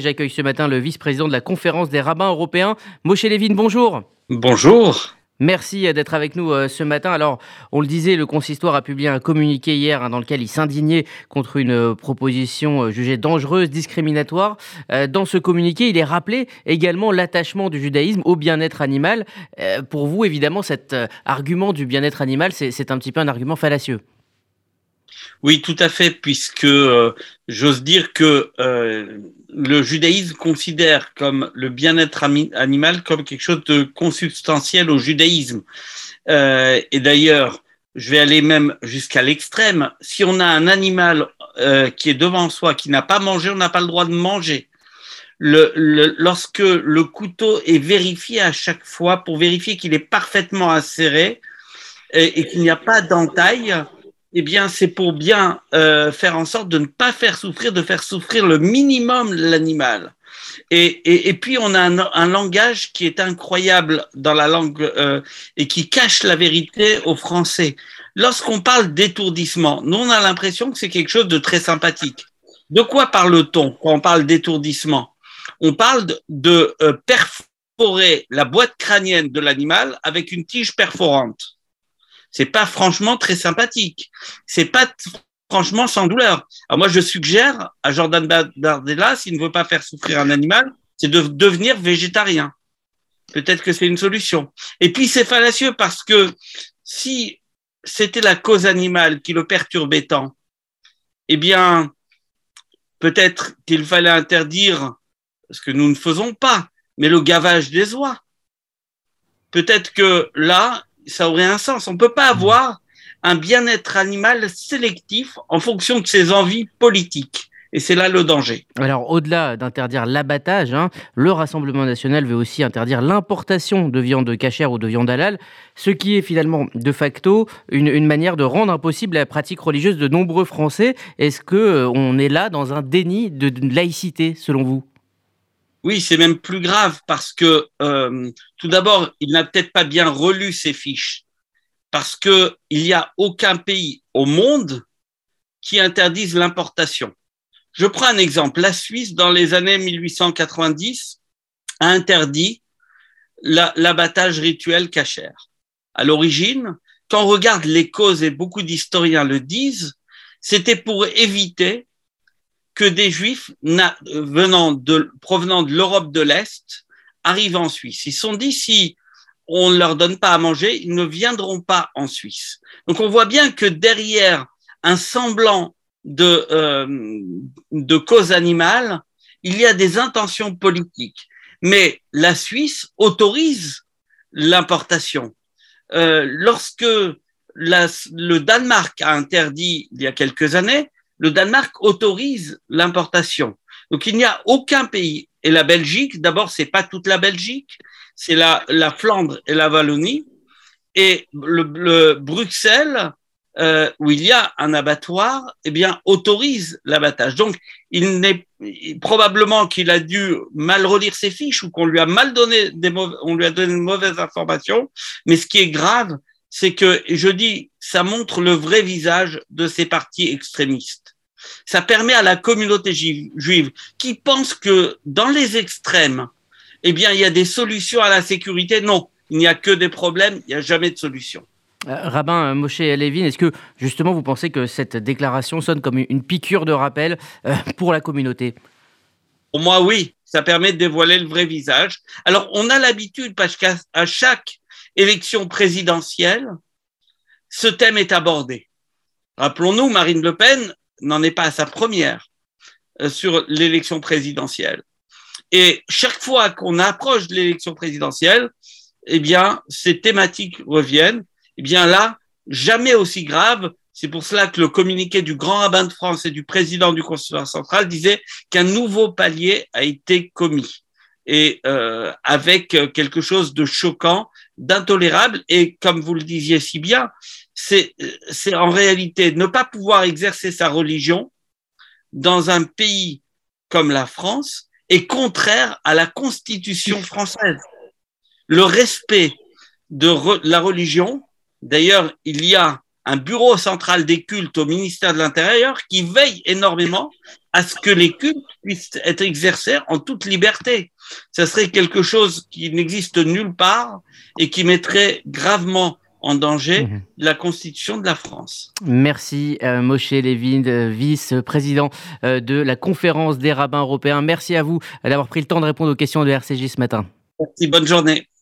J'accueille ce matin le vice-président de la conférence des rabbins européens, Moshe Levin. Bonjour. Bonjour. Merci d'être avec nous euh, ce matin. Alors, on le disait, le consistoire a publié un communiqué hier hein, dans lequel il s'indignait contre une euh, proposition euh, jugée dangereuse, discriminatoire. Dans ce communiqué, il est rappelé également l'attachement du judaïsme au bien-être animal. Pour vous, évidemment, cet argument du bien-être animal, c'est un petit peu un argument fallacieux. Oui, tout à fait, puisque euh, j'ose dire que euh, le judaïsme considère comme le bien-être animal comme quelque chose de consubstantiel au judaïsme. Euh, et d'ailleurs, je vais aller même jusqu'à l'extrême. Si on a un animal qui est devant soi, qui n'a pas mangé, on n'a pas le droit de manger. Lorsque le couteau est vérifié à chaque fois pour vérifier qu'il est parfaitement et, et qu'il n'y a pas d'entaille, eh bien, c'est pour bien euh, faire en sorte de ne pas faire souffrir, de faire souffrir le minimum l'animal. Et, puis, on a un, langage qui est incroyable dans la langue euh, et qui cache la vérité aux Français. Lorsqu'on parle d'étourdissement, nous, on a l'impression que c'est quelque chose de très sympathique. De quoi parle-t-on quand on parle d'étourdissement? On parle de, de euh, perforer la boîte crânienne de l'animal avec une tige perforante c'est pas franchement très sympathique. C'est pas franchement sans douleur. Alors moi, je suggère à Jordan Bardella, s'il ne veut pas faire souffrir un animal, c'est de devenir végétarien. Peut-être que c'est une solution. Et puis c'est fallacieux parce que si c'était la cause animale qui le perturbait tant, eh bien, peut-être qu'il fallait interdire, ce que nous ne faisons pas, mais le gavage des oies. Peut-être que là, ça aurait un sens. On ne peut pas avoir un bien-être animal sélectif en fonction de ses envies politiques. Et c'est là le danger. Alors, au-delà d'interdire l'abattage, hein, le Rassemblement national veut aussi interdire l'importation de viande cachère ou de viande halal, ce qui est finalement de facto une, manière de rendre impossible la pratique religieuse de nombreux Français. Est-ce que euh, on est là dans un déni de laïcité, selon vous? Oui, c'est même plus grave parce que euh, tout d'abord, il n'a peut-être pas bien relu ses fiches parce que il n'y a aucun pays au monde qui interdise l'importation. Je prends un exemple. La Suisse, dans les années 1890, a interdit l'abattage rituel cachère. À l'origine, quand on regarde les causes, et beaucoup d'historiens le disent, c'était pour éviter que des juifs venant de, provenant de l'Europe de l'Est arrivent en Suisse. Ils sont dit si on ne leur donne pas à manger, ils ne viendront pas en Suisse. Donc on voit bien que derrière un semblant de, euh, de cause animale, il y a des intentions politiques. Mais la Suisse autorise l'importation. Euh, lorsque la, le Danemark a interdit il y a quelques années, le Danemark autorise l'importation. Donc il n'y a aucun pays. Et la Belgique, d'abord, c'est pas toute la Belgique, c'est la, la Flandre et la Wallonie. Et le, Bruxelles, euh, où il y a un abattoir, eh bien, autorise l'abattage. Donc, il n'est probablement qu'il a dû mal relire ses fiches ou qu'on lui a mal donné des on lui a donné de mauvaises informations. Mais ce qui est grave, c'est que, je dis, ça montre le vrai visage de ces partis extrémistes. Ça permet à la communauté juive qui pense que dans les extrêmes, eh bien, il y a des solutions à la sécurité. Non, il n'y a que des problèmes, il n'y a jamais de solution. Euh, Rabbin Moshe Levin, est-ce que justement vous pensez que cette déclaration sonne comme une piqûre de rappel euh, pour la communauté? Pour moi, oui, ça permet de dévoiler le vrai visage. Alors, on a l'habitude, parce qu'à chaque élection présidentielle, ce thème est abordé. Rappelons-nous, Marine Le Pen n'en est pas à sa première euh, sur l'élection présidentielle. Et chaque fois qu'on approche de l'élection présidentielle, eh bien, ces thématiques reviennent. Eh bien là, jamais aussi grave. C'est pour cela que le communiqué du grand rabbin de France et du président du Conseil central disait qu'un nouveau palier a été commis et euh, avec quelque chose de choquant, d'intolérable. Et comme vous le disiez si bien, c'est en réalité ne pas pouvoir exercer sa religion dans un pays comme la France est contraire à la Constitution française. Le respect de la religion, d'ailleurs, il y a un bureau central des cultes au ministère de l'Intérieur qui veille énormément à ce que les cultes puissent être exercés en toute liberté. Ce serait quelque chose qui n'existe nulle part et qui mettrait gravement en danger mmh. la constitution de la France. Merci euh, Moshe Levin, euh, vice-président euh, de la conférence des rabbins européens. Merci à vous d'avoir pris le temps de répondre aux questions de RCJ ce matin. Merci, bonne journée.